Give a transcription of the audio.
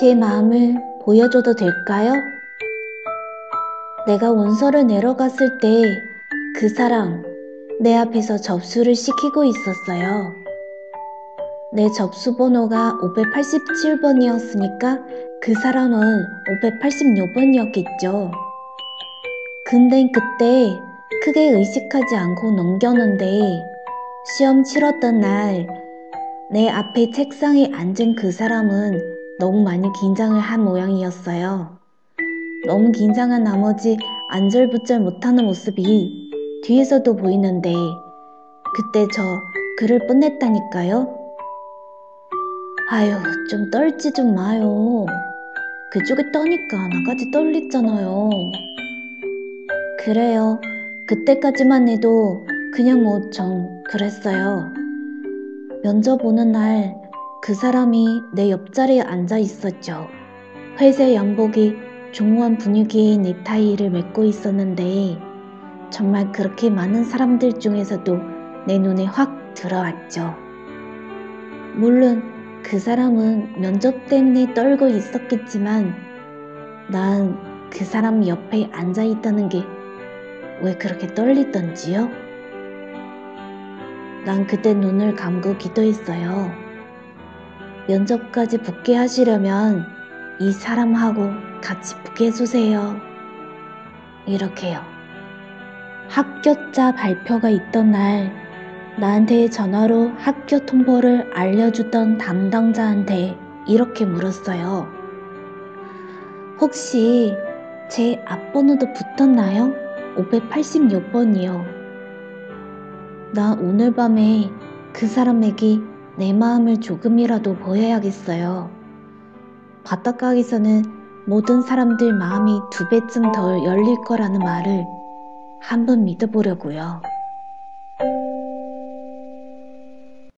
제 마음을 보여줘도 될까요? 내가 원서를 내려갔을 때 그 사람 내 앞에서 접수를 시키고 있었어요. 내 접수 번호가 587번이었으니까 그 사람은 586번이었겠죠. 근데 그때 크게 의식하지 않고 넘겼는데 시험 치렀던 날 내 앞에 책상에 앉은 그 사람은 너무 많이 긴장을 한 모양이었어요. 너무 긴장한 나머지 안절부절 못하는 모습이 뒤에서도 보이는데 그때 저 그를 뻔했다니까요. 아유, 좀 떨지 좀 마요. 그쪽에 떠니까 나까지 떨리잖아요. 그래요. 그때까지만 해도 그냥 뭐좀 그랬어요. 면접 오는 날 그 사람이 내 옆자리에 앉아 있었죠. 회색 양복이 중후한 분위기의 넥타이를 맺고 있었는데 정말 그렇게 많은 사람들 중에서도 내 눈에 확 들어왔죠. 물론 그 사람은 면접 때문에 떨고 있었겠지만 난 그 사람 옆에 앉아 있다는 게 왜 그렇게 떨리던지요? 난 그때 눈을 감고 기도했어요. 면접까지 붙게 하시려면 이 사람하고 같이 붙게 해주세요. 이렇게요. 학교자 발표가 있던 날 나한테 전화로 학교 통보를 알려주던 담당자한테 이렇게 물었어요. 혹시 제 앞번호도 붙었나요? 586번이요. 나 오늘 밤에 그 사람에게 내 마음을 조금이라도 보여야겠어요. 바닷가에서는 모든 사람들 마음이 두 배쯤 더 열릴 거라는 말을 한번 믿어보려고요.